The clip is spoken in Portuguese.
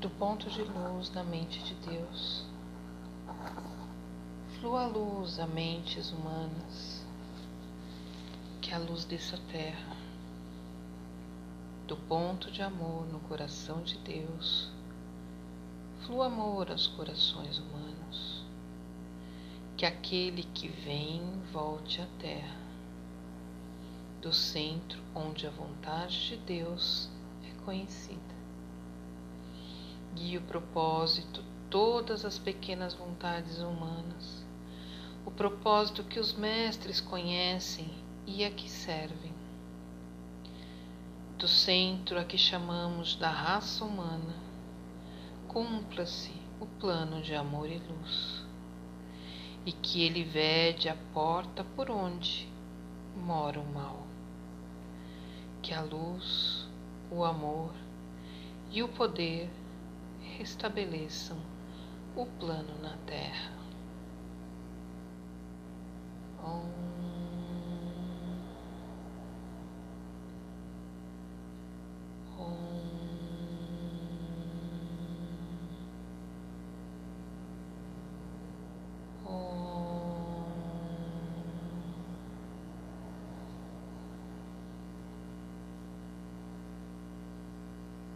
do ponto de luz na mente de Deus. Flua a luz a mentes humanas, que a luz dessa terra, do ponto de amor no coração de Deus, flua amor aos corações humanos, que aquele que vem volte à terra, do centro onde a vontade de Deus é conhecida guia o propósito, todas as pequenas vontades humanas, o propósito que os mestres conhecem e a que servem. Do centro a que chamamos da raça humana, cumpra-se o plano de amor e luz, e que ele vede a porta por onde mora o mal. Que a luz, o amor e o poder restabeleçam o plano na Terra.